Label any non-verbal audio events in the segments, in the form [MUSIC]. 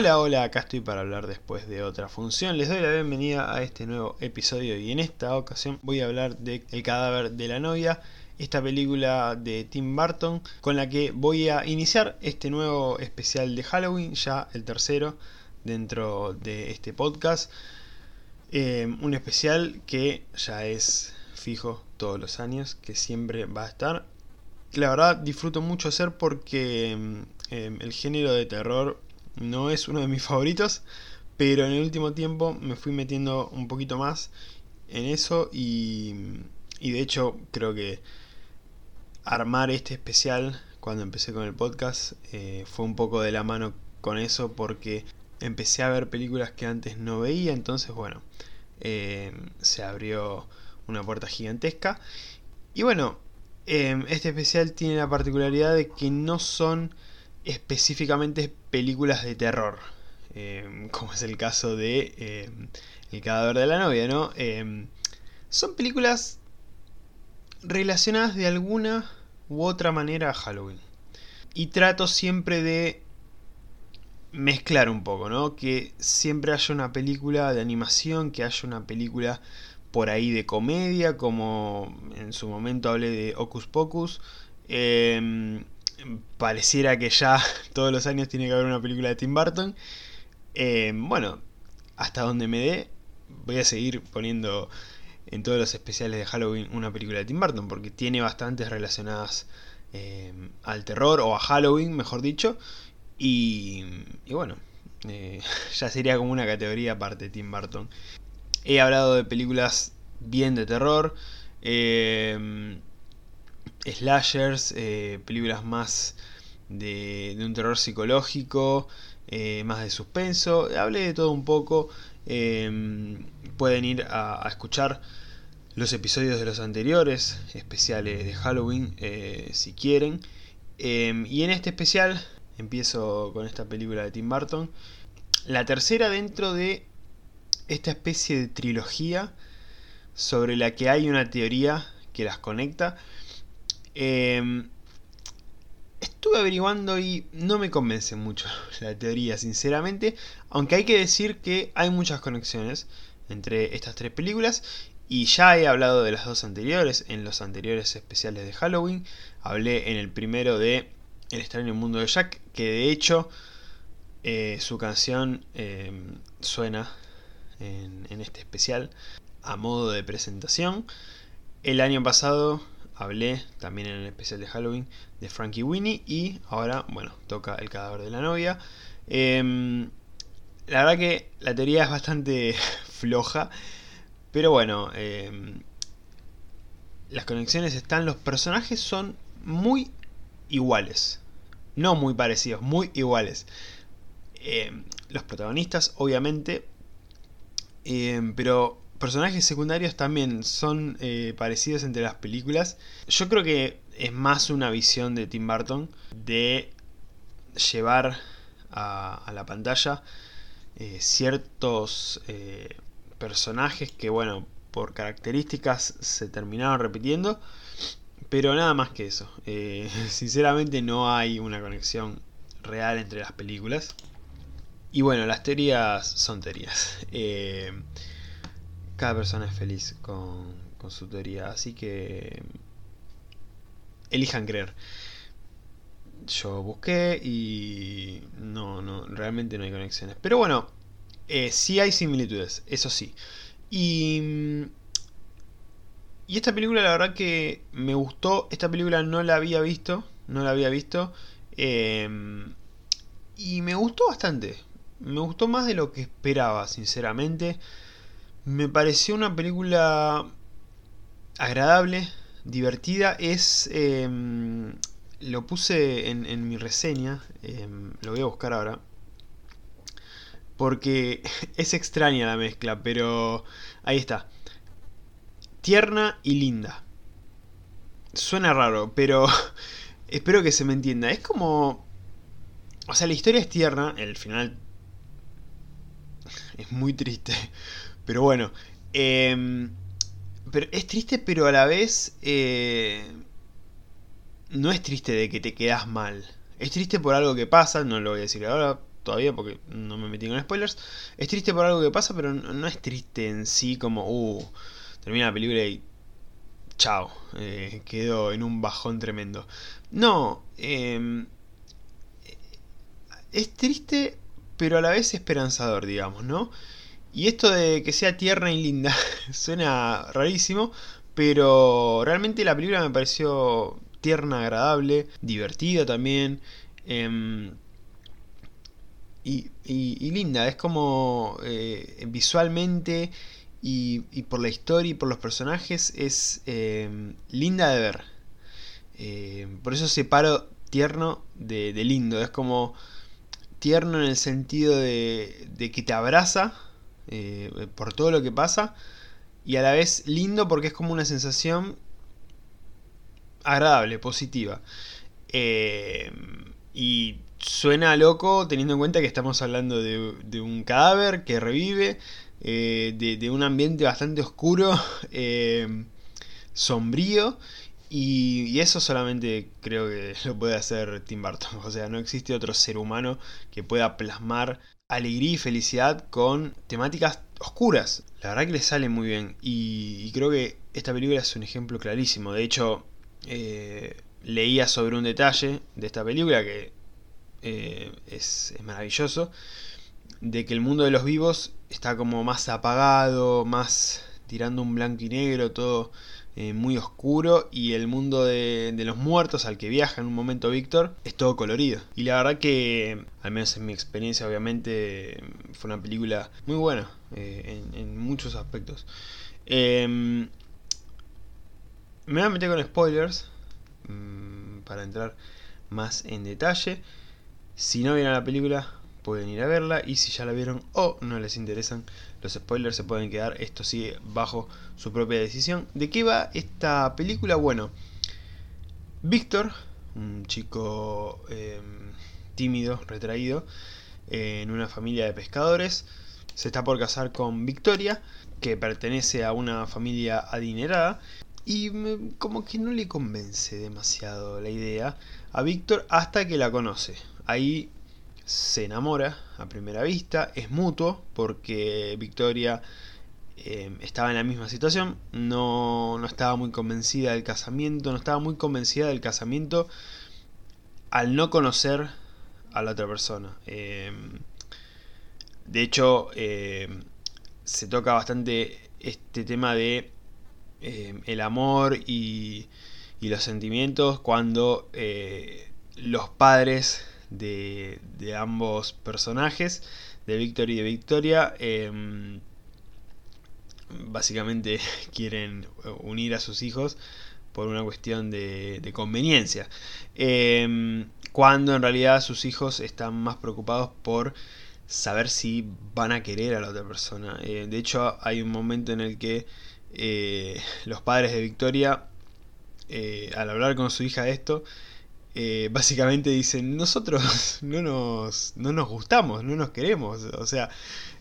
Hola, hola, acá estoy para hablar después de otra función. Les doy la bienvenida a este nuevo episodio y en esta ocasión voy a hablar de El cadáver de la novia, esta película de Tim Burton con la que voy a iniciar este nuevo especial de Halloween, ya el tercero dentro de este podcast. Eh, un especial que ya es fijo todos los años, que siempre va a estar. La verdad disfruto mucho hacer porque eh, el género de terror no es uno de mis [LAUGHS] favoritos, pero en el último tiempo me fui metiendo un poquito más en eso y, y de hecho creo que armar este especial cuando empecé con el podcast eh, fue un poco de la mano con eso porque empecé a ver películas que antes no veía, entonces bueno, eh, se abrió una puerta gigantesca. Y bueno, eh, este especial tiene la particularidad de que no son específicamente películas de terror, eh, como es el caso de El cadáver de la novia, ¿no? son películas relacionadas de alguna u otra manera a Halloween. Y trato siempre de mezclar un poco, ¿no? Que siempre haya una película de animación, que haya una película por ahí de comedia, como en su momento hablé de Ocus Pocus. Pareciera que ya [LAUGHS] todos los años tiene que haber una película de Tim Burton. Em, bueno, hasta donde me dé, voy a seguir poniendo en todos los especiales de Halloween una película de Tim Burton, porque tiene bastantes relacionadas em, al terror o a Halloween, mejor dicho. Y, bueno, eh, [LAUGHS] ya sería como una categoría aparte de Tim Burton. He hablado de películas bien de terror, eh, slashers, eh, películas más de, un terror psicológico, más de suspenso. Hablé de todo un poco. pueden ir a, escuchar los episodios de los anteriores, especiales de Halloween, si quieren. y en este especial Empiezo con esta película de Tim Burton. La tercera dentro de esta especie de trilogía sobre la que hay una teoría que las conecta. Em, estuve averiguando y no me convence mucho [LAUGHS] la teoría, sinceramente. Aunque hay que decir que hay muchas conexiones entre estas tres películas. Y ya he hablado de las dos anteriores, en los anteriores especiales de Halloween. Hablé en el primero de el extraño mundo de Jack, que de hecho eh, su canción eh, suena en, este especial a modo de presentación. El año pasado hablé también en el especial de Halloween de Frankie Winnie y ahora, bueno, toca el cadáver de la novia. Em, la verdad que la teoría es bastante [LAUGHS] floja, pero bueno, em, las conexiones están, los personajes son muy iguales. No muy parecidos, muy iguales. Eh, los protagonistas, obviamente. Pero personajes secundarios también son eh, parecidos entre las películas. Yo creo que es más una visión de Tim Burton de llevar a, la pantalla ciertos personajes que, bueno, por características se terminaron repitiendo pero nada más que eso. Eh, [LAUGHS] sinceramente no hay una conexión real entre las películas. Y bueno, las teorías son teorías. [LAUGHS] Eh, cada persona es feliz con, su teoría. Así que elijan creer. Yo busqué y no, no, realmente no hay conexiones. Pero bueno, eh, sí hay similitudes, eso sí. Y y esta película la verdad que me gustó. Esta película no la había visto. No la había visto. Em, y me gustó bastante. Me gustó más de lo que esperaba, sinceramente. Me pareció una película agradable, divertida. Es... Em, lo puse en, mi reseña. Em, lo voy a buscar ahora. Porque [LAUGHS] es extraña la mezcla, pero ahí está tierna y linda. Suena raro, pero [LAUGHS] espero que se me entienda. Es como... O sea, la historia es tierna, el final es muy triste, pero bueno. Em, pero es triste, pero a la vez eh, no es triste de que te quedas mal. Es triste por algo que pasa, no lo voy a decir ahora todavía porque no me metí con spoilers. Es triste por algo que pasa, pero no, es triste en sí como, uh, termina la película y chao, eh, quedo en un bajón tremendo. No, em, es triste, pero a la vez esperanzador, digamos, ¿no? Y esto de que sea tierna y linda [LAUGHS] suena rarísimo, pero realmente la película me pareció tierna, agradable, divertida también. Em, y, linda, es como eh, visualmente y, por la historia y por los personajes es em, linda de ver. Em, por eso separo tierno de, lindo, es como tierno en el sentido de, de que te abraza eh, por todo lo que pasa y a la vez lindo porque es como una sensación agradable, positiva. Eh, y suena loco teniendo en cuenta que estamos hablando de, un cadáver que revive, eh, de, un ambiente bastante oscuro, [LAUGHS] eh, sombrío. Y, eso solamente creo que [LAUGHS] lo puede hacer Tim Burton. O sea, no existe otro ser humano que pueda plasmar alegría y felicidad con temáticas oscuras. La verdad que le sale muy bien. y creo que esta película es un ejemplo clarísimo. De hecho, eh, leía sobre un detalle de esta película que eh, es, maravilloso, de que el mundo de los vivos está como más apagado, más tirando un blanco y negro, todo eh, muy oscuro, y el mundo de, los muertos al que viaja en un momento Víctor es todo colorido. Y la verdad que, al menos en mi experiencia, obviamente, fue una película muy buena en, en, muchos aspectos. Em, me voy a meter con spoilers mm, para entrar más en detalle. Si no vieron la película, pueden ir a verla. Y si ya la vieron o no les interesan los spoilers, se pueden quedar. Esto sigue bajo su propia decisión. ¿De qué va esta película? Bueno, Víctor, un chico em, tímido, retraído, en una familia de pescadores, se está por casar con Victoria, que pertenece a una familia adinerada y como que no le convence demasiado la idea a Víctor hasta que la conoce. Ahí se enamora a primera vista, es mutuo porque Victoria eh, estaba en la misma situación, no, no estaba muy convencida del casamiento, no estaba muy convencida del casamiento al no conocer a la otra persona. Eh, de hecho, eh, se toca bastante este tema de el amor y, los sentimientos cuando eh, los padres de, ambos personajes, de Víctor y de Victoria, em, básicamente [LAUGHS] quieren unir a sus hijos por una cuestión de, conveniencia. Em, cuando en realidad sus hijos están más preocupados por saber si van a querer a la otra persona. Eh, de hecho, hay un momento en el que eh, los padres de Victoria, eh, al hablar con su hija de esto, eh, básicamente dicen, nosotros [LAUGHS] no nos, no nos gustamos, no nos queremos, o sea,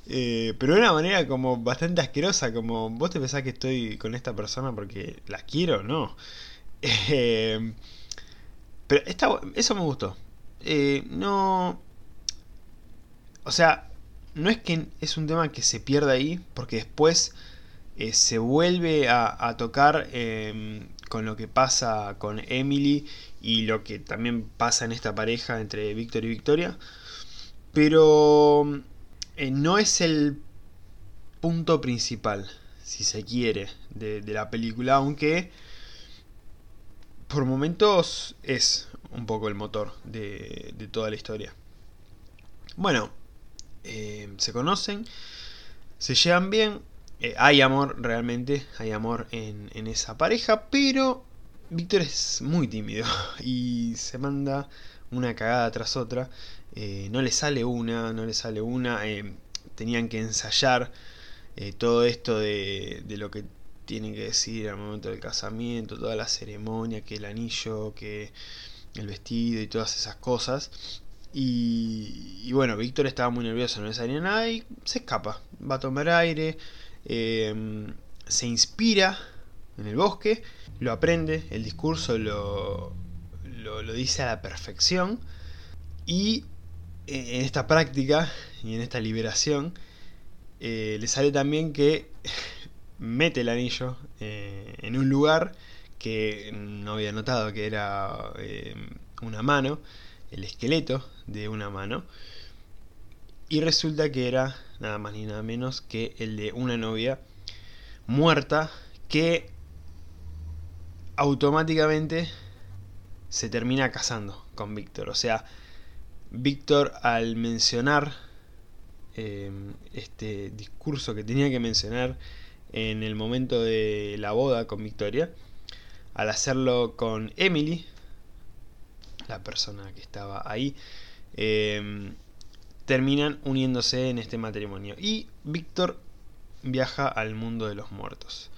pero de una manera como bastante asquerosa, como vos te pensás que estoy con esta persona porque la quiero, no. [LAUGHS] pero esta, eso me gustó. no... O sea, no es que es un tema que se pierda ahí, porque después eh, se vuelve a, tocar em, con lo que pasa con Emily y lo que también pasa en esta pareja entre Víctor y Victoria. Pero eh, no es el punto principal, si se quiere, de, la película, aunque por momentos es un poco el motor de, toda la historia. Bueno, eh, se conocen, se llevan bien, eh, hay amor realmente, hay amor en, esa pareja, pero Víctor es muy tímido [LAUGHS] y se manda una cagada tras otra. Eh, no le sale una, no le sale una. Eh, tenían que ensayar todo esto de, de, lo que tienen que decir al momento del casamiento, toda la ceremonia, que el anillo, que el vestido y todas esas cosas. Y, y bueno, Víctor estaba muy nervioso, no le salía nada y se escapa. Va a tomar aire, se inspira en el bosque, lo aprende, el discurso lo, lo, dice a la perfección y eh, en esta práctica y en esta liberación eh, le sale también que [LAUGHS] mete el anillo eh, en un lugar que no había notado que era una mano, el esqueleto de una mano, y resulta que era nada más ni nada menos que el de una novia muerta que automáticamente se termina casando con Víctor. O sea, Víctor al mencionar eh, este discurso que tenía que mencionar en el momento de la boda con Victoria, al hacerlo con Emily, la persona que estaba ahí, eh, terminan uniéndose en este matrimonio. Y Víctor viaja al mundo de los muertos.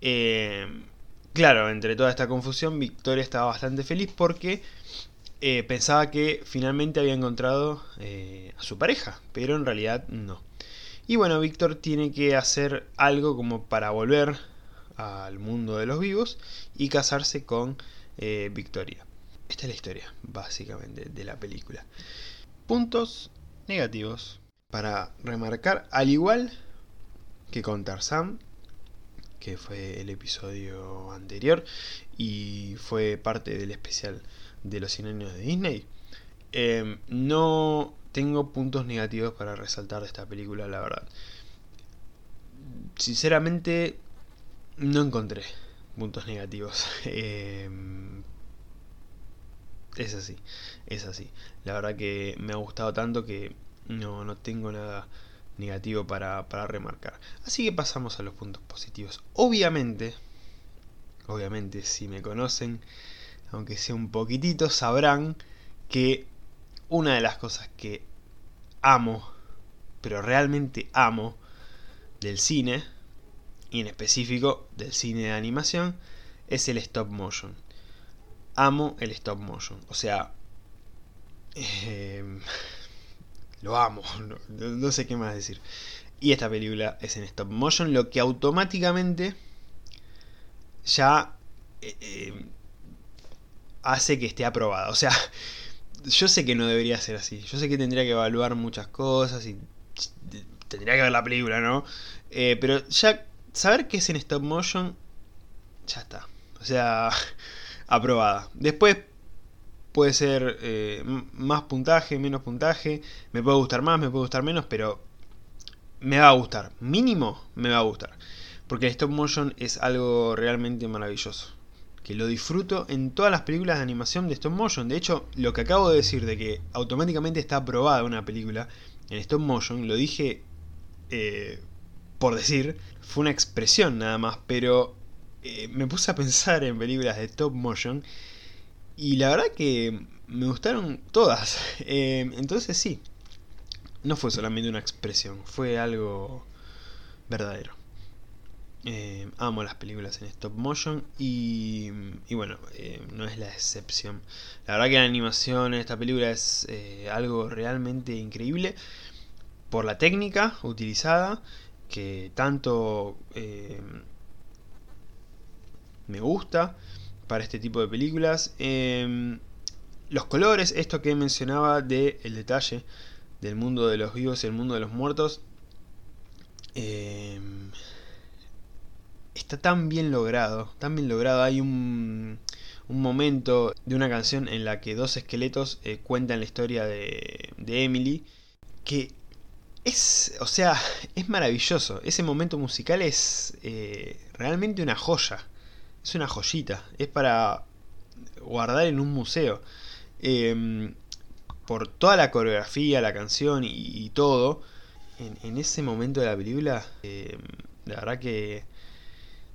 Eh, claro, entre toda esta confusión, Victoria estaba bastante feliz porque eh, pensaba que finalmente había encontrado eh, a su pareja, pero en realidad no. Y bueno, Víctor tiene que hacer algo como para volver al mundo de los vivos y casarse con eh, Victoria. Esta es la historia, básicamente, de la película. Puntos negativos para remarcar, al igual que con Tarzan, que fue el episodio anterior y fue parte del especial de los 100 años de Disney. Eh, no tengo puntos negativos para resaltar de esta película, la verdad. Sinceramente, no encontré puntos negativos. [LAUGHS] Eh, es así, es así. La verdad que me ha gustado tanto que no, no tengo nada negativo para, para remarcar. Así que pasamos a los puntos positivos. Obviamente, obviamente, si me conocen, aunque sea un poquitito, sabrán que una de las cosas que amo, pero realmente amo, del cine, y en específico del cine de animación, es el stop motion. Amo el stop motion. O sea, [LAUGHS] eh, lo amo, [LAUGHS] no, sé qué más decir. Y esta película es en stop motion, lo que automáticamente ya eh, eh, hace que esté aprobada. O sea, [LAUGHS] yo sé que no debería ser así. Yo sé que tendría que evaluar muchas cosas y tendría que ver la película, ¿no? Eh, pero ya saber que es en stop motion, ya está. O sea, [LAUGHS] aprobada. Después puede ser eh, más puntaje, menos puntaje. Me puede gustar más, me puede gustar menos, pero me va a gustar. Mínimo me va a gustar. Porque el stop motion es algo realmente maravilloso que lo disfruto en todas las películas de animación de stop motion. De hecho, lo que acabo de decir de que automáticamente está aprobada una película en stop motion, lo dije eh, por decir, fue una expresión nada más, pero eh, me puse a pensar en películas de stop motion y la verdad que me gustaron todas. [LAUGHS] Eh, entonces sí, no fue solamente una expresión, fue algo verdadero. Eh, amo las películas en stop motion y, y bueno, eh, no es la excepción. La verdad que la animación en esta película es algo realmente increíble por la técnica utilizada, que tanto me gusta para este tipo de películas. Em, los colores, esto que mencionaba de el detalle del mundo de los vivos y el mundo de los muertos. Eh, está tan bien logrado, tan bien logrado. Hay un, un momento de una canción en la que dos esqueletos eh, cuentan la historia de, de Emily, que es, o sea, es maravilloso. Ese momento musical es eh, realmente una joya. Es una joyita. Es para guardar en un museo. Eh, por toda la coreografía, la canción y, todo. En, ese momento de la película, eh, la verdad que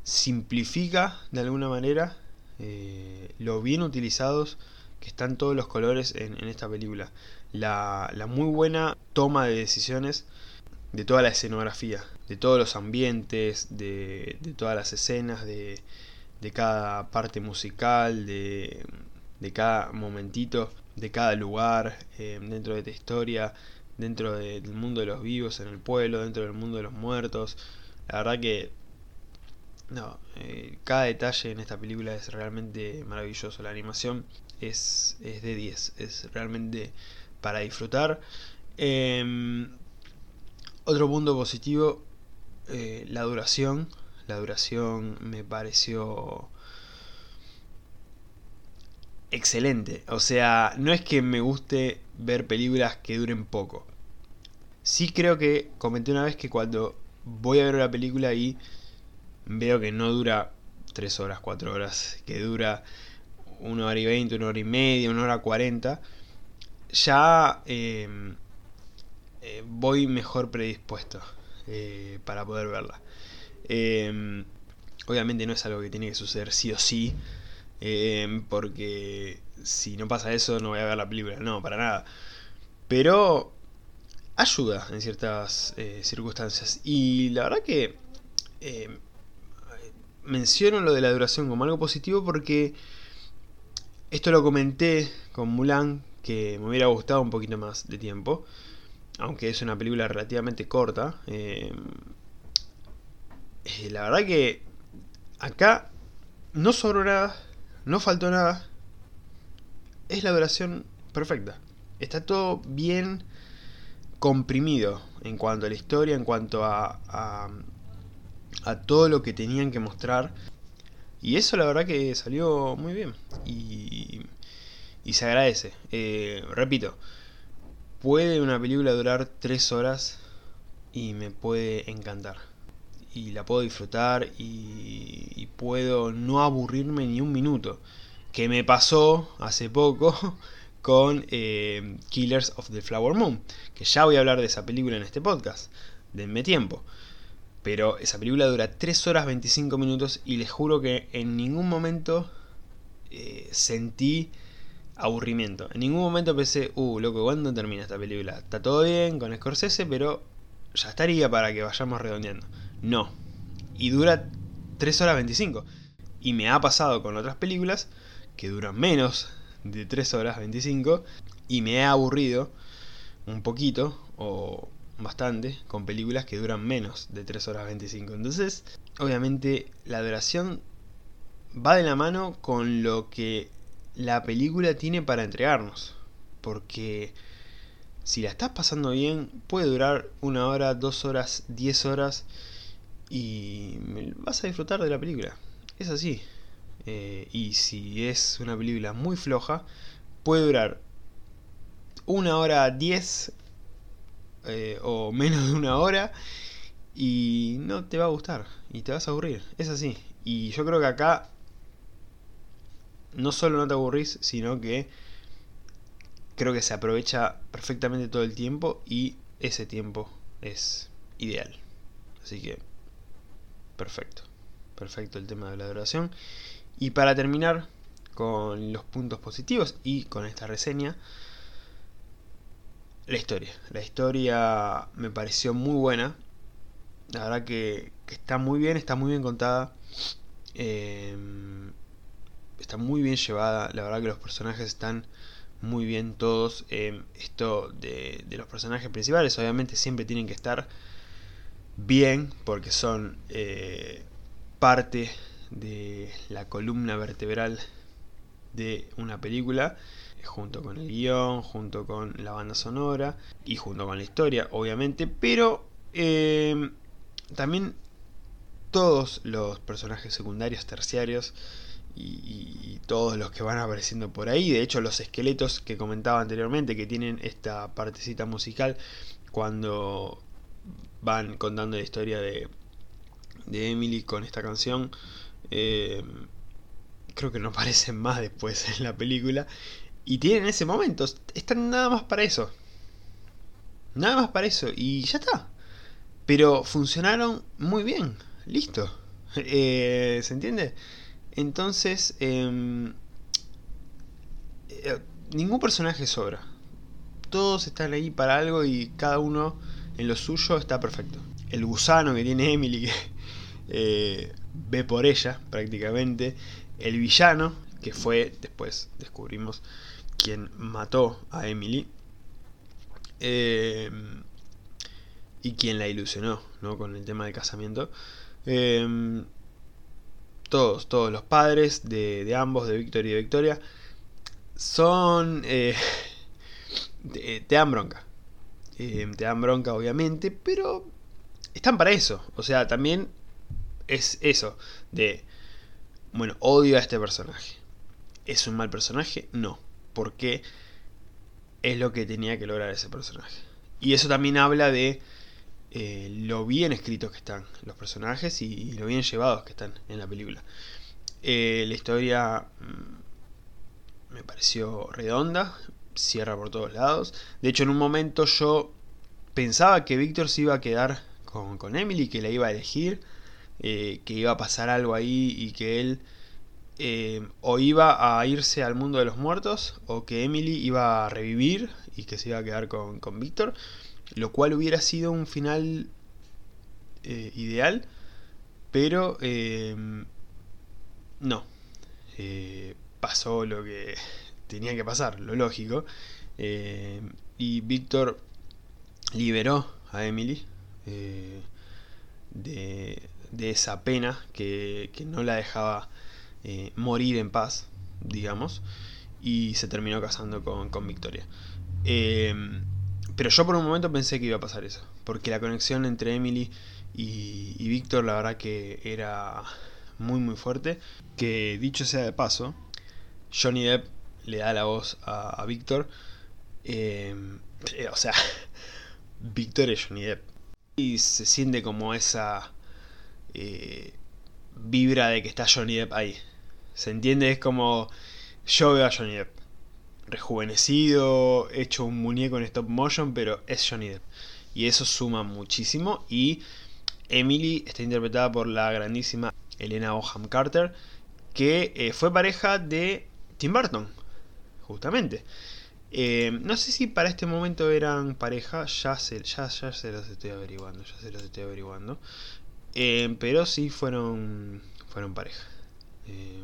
simplifica de alguna manera eh, lo bien utilizados que están todos los colores en, en esta película. La, la, muy buena toma de decisiones de toda la escenografía, de todos los ambientes, de, de todas las escenas, de, de, cada parte musical, de, de, cada momentito, de cada lugar eh, dentro de esta historia, dentro de, del mundo de los vivos en el pueblo, dentro del mundo de los muertos. La verdad que no, eh, cada detalle en esta película es realmente maravilloso. La animación es, es de 10, es realmente para disfrutar. Em, otro punto positivo, eh, la duración. La duración me pareció excelente. O sea, no es que me guste ver películas que duren poco. Sí creo que comenté una vez que cuando voy a ver una película y veo que no dura 3 horas, 4 horas, que dura 1 hora y 20, 1 hora y media, 1 hora 40, ya em, eh, voy mejor predispuesto eh, para poder verla. Em, obviamente no es algo que tiene que suceder sí o sí, em, porque si no pasa eso no voy a ver la película, no, para nada. Pero ayuda en ciertas eh, circunstancias. Y la verdad que menciono lo de la duración como algo positivo porque esto lo comenté con Mulan, que me hubiera gustado un poquito más de tiempo, aunque es una película relativamente corta. Eh, la verdad que acá no sobró nada, no faltó nada, es la duración perfecta. Está todo bien comprimido en cuanto a la historia, en cuanto a, a todo lo que tenían que mostrar. Y eso la verdad que salió muy bien. Y, y se agradece. Eh, repito, puede una película durar tres horas y me puede encantar. Y la puedo disfrutar y, puedo no aburrirme ni un minuto. Que me pasó hace poco [LAUGHS] con eh, Killers of the Flower Moon. Que ya voy a hablar de esa película en este podcast. Denme tiempo. Pero esa película dura 3 horas 25 minutos y les juro que en ningún momento eh, sentí aburrimiento. En ningún momento pensé, uh, loco, ¿cuándo termina esta película? Está todo bien con Scorsese, pero ya estaría para que vayamos redondeando. No. Y dura 3 horas 25. Y me ha pasado con otras películas que duran menos de 3 horas 25 y me he aburrido un poquito o bastante con películas que duran menos de 3 horas 25. Entonces, obviamente, la duración va de la mano con lo que la película tiene para entregarnos. Porque si la estás pasando bien, puede durar una hora, dos horas, diez horas y vas a disfrutar de la película. Es así. Eh, y si es una película muy floja, puede durar una hora diez eh, o menos de una hora y no te va a gustar y te vas a aburrir. Es así. Y yo creo que acá no solo no te aburrís, sino que creo que se aprovecha perfectamente todo el tiempo y ese tiempo es ideal. Así que, perfecto. Perfecto el tema de la duración. Y para terminar con los puntos positivos y con esta reseña, la historia. La historia me pareció muy buena. La verdad que, está muy bien, está muy bien contada. Em, está muy bien llevada. La verdad que los personajes están muy bien todos. Em, esto de, los personajes principales obviamente siempre tienen que estar bien porque son eh, parte de la columna vertebral de una película junto con el guion, junto con la banda sonora y junto con la historia, obviamente, pero em, también todos los personajes secundarios, terciarios y, todos los que van apareciendo por ahí, de hecho los esqueletos que comentaba anteriormente, que tienen esta partecita musical cuando van contando la historia de, de Emily con esta canción, em, creo que no [LAUGHS] aparecen más después en la película. Y tienen ese momento. Están nada más para eso. Nada más para eso. Y ya está. Pero funcionaron muy bien. Listo. [LAUGHS] Eh, ¿Se entiende? Entonces, em, eh, ningún personaje sobra. Todos están ahí para algo y cada uno en lo suyo está perfecto. El gusano que tiene Emily, que eh, ve por ella prácticamente. El villano, que fue, después descubrimos, quien mató a Emily eh, y quien la ilusionó ¿no? con el tema del casamiento. Eh, todos, todos los padres de, ambos, de Víctor y de Victoria, son... Te, te, dan bronca. Eh, te dan bronca, obviamente, pero están para eso. O sea, también es eso, de, bueno, odio a este personaje. ¿Es un mal personaje? No, porque es lo que tenía que lograr ese personaje. Y eso también habla de eh, lo bien escritos que están los personajes y, lo bien llevados que están en la película. Eh, la historia mmm, me pareció redonda, cierra por todos lados. De hecho, en un momento yo pensaba que Víctor se iba a quedar con, Emily, que la iba a elegir, eh, que iba a pasar algo ahí y que él eh, o iba a irse al mundo de los muertos o que Emily iba a revivir y que se iba a quedar con, Víctor, lo cual hubiera sido un final eh, ideal, pero no, pasó lo que tenía que pasar, lo lógico, y Víctor liberó a Emily de, de, esa pena que, que no la dejaba eh, morir en paz, digamos, y se terminó casando con, con Victoria. Eh, pero yo por un momento pensé que iba a pasar eso, porque la conexión entre Emily y, y Víctor la verdad que era muy muy fuerte, que dicho sea de paso, Johnny Depp le da la voz a, Víctor, eh, o sea, [LAUGHS] Víctor es Johnny Depp, y se siente como esa eh, vibra de que está Johnny Depp ahí. ¿Se entiende? Es como yo veo a Johnny Depp. Rejuvenecido, hecho un muñeco en stop motion, pero es Johnny Depp. Y eso suma muchísimo. Y Emily está interpretada por la grandísima Elena Boham Carter, que eh, fue pareja de Tim Burton, justamente. Eh, no sé si para este momento eran pareja, ya se, ya, ya se los estoy averiguando, ya se los estoy averiguando. Eh, pero sí fueron, fueron pareja. Eh,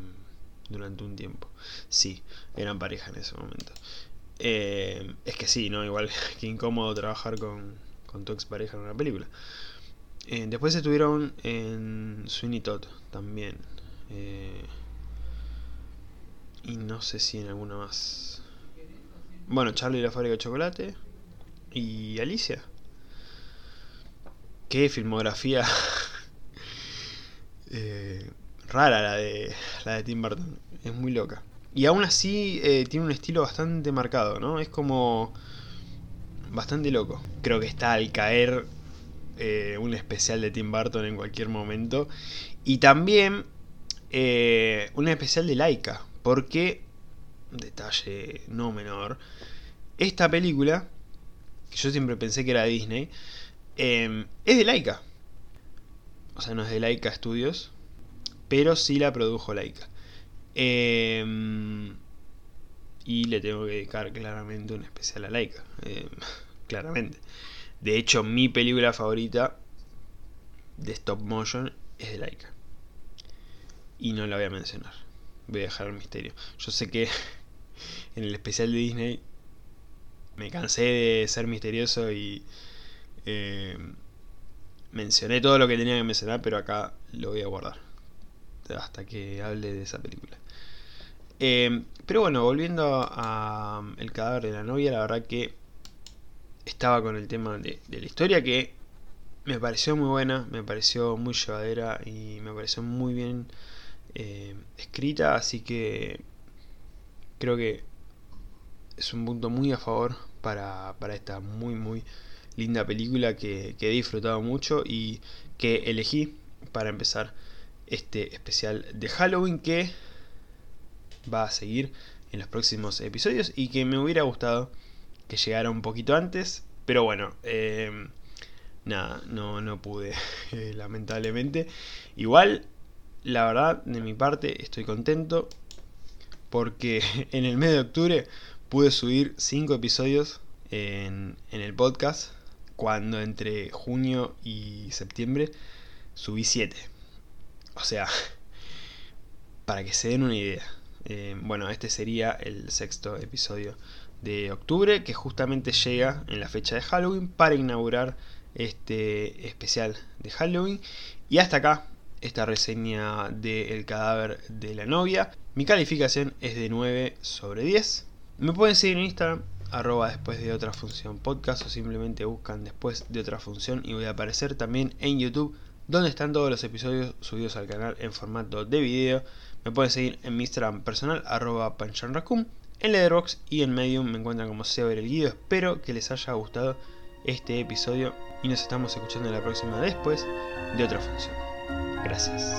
durante un tiempo. Sí, eran pareja en ese momento. Es que sí, ¿no? Igual [LAUGHS] que incómodo trabajar con, con tu expareja en una película. Después estuvieron en Sweeney Todd también. Y no sé si en alguna más. Bueno, Charlie y la fábrica de chocolate. Y Alicia. Qué filmografía [LAUGHS] eh, rara la de, la de Tim Burton. Es muy loca. Y aún así eh, tiene un estilo bastante marcado, ¿no? Es como... Bastante loco. Creo que está al caer eh, un especial de Tim Burton en cualquier momento. Y también un especial de Laika. Porque, detalle no menor, esta película, que yo siempre pensé que era Disney, eh, es de Laika. O sea, no es de Laika Studios, pero sí la produjo Laika. Eh, y le tengo que dedicar claramente un especial a Laika. Eh, [LAUGHS] claramente. De hecho, mi película favorita de stop motion es de Laika. Y no la voy a mencionar. Voy a dejar el misterio. Yo sé que [LAUGHS] en el especial de Disney me cansé de ser misterioso y eh, mencioné todo lo que tenía que mencionar, pero acá lo voy a guardar hasta que hable de esa película. Eh, pero bueno, volviendo a, a, El cadáver de la novia, la verdad que estaba con el tema de, de, la historia que me pareció muy buena, me pareció muy llevadera y me pareció muy bien eh, escrita, así que creo que es un punto muy a favor para, para esta muy muy linda película que, he disfrutado mucho y que elegí para empezar este especial de Halloween que va a seguir en los próximos episodios y que me hubiera gustado que llegara un poquito antes, pero bueno, eh, nada, no, no pude, [LAUGHS] lamentablemente. Igual, la verdad, de mi parte, estoy contento porque [LAUGHS] en el mes de octubre pude subir 5 episodios en, el podcast, cuando entre junio y septiembre subí 7. O sea, [LAUGHS] para que se den una idea. Eh, bueno, este sería el sexto episodio de octubre, que justamente llega en la fecha de Halloween para inaugurar este especial de Halloween. Y hasta acá esta reseña de El cadáver de la novia. Mi calificación es de 9 sobre 10. Me pueden seguir en Instagram, arroba después de otra función podcast o simplemente buscan después de otra función y voy a aparecer también en YouTube donde están todos los episodios subidos al canal en formato de video. Me pueden seguir en mi Instagram personal, arroba panchanracum, en Letterboxd y en Medium me encuentran como Sever el Guido. Espero que les haya gustado este episodio y nos estamos escuchando en la próxima después de otra función. Gracias.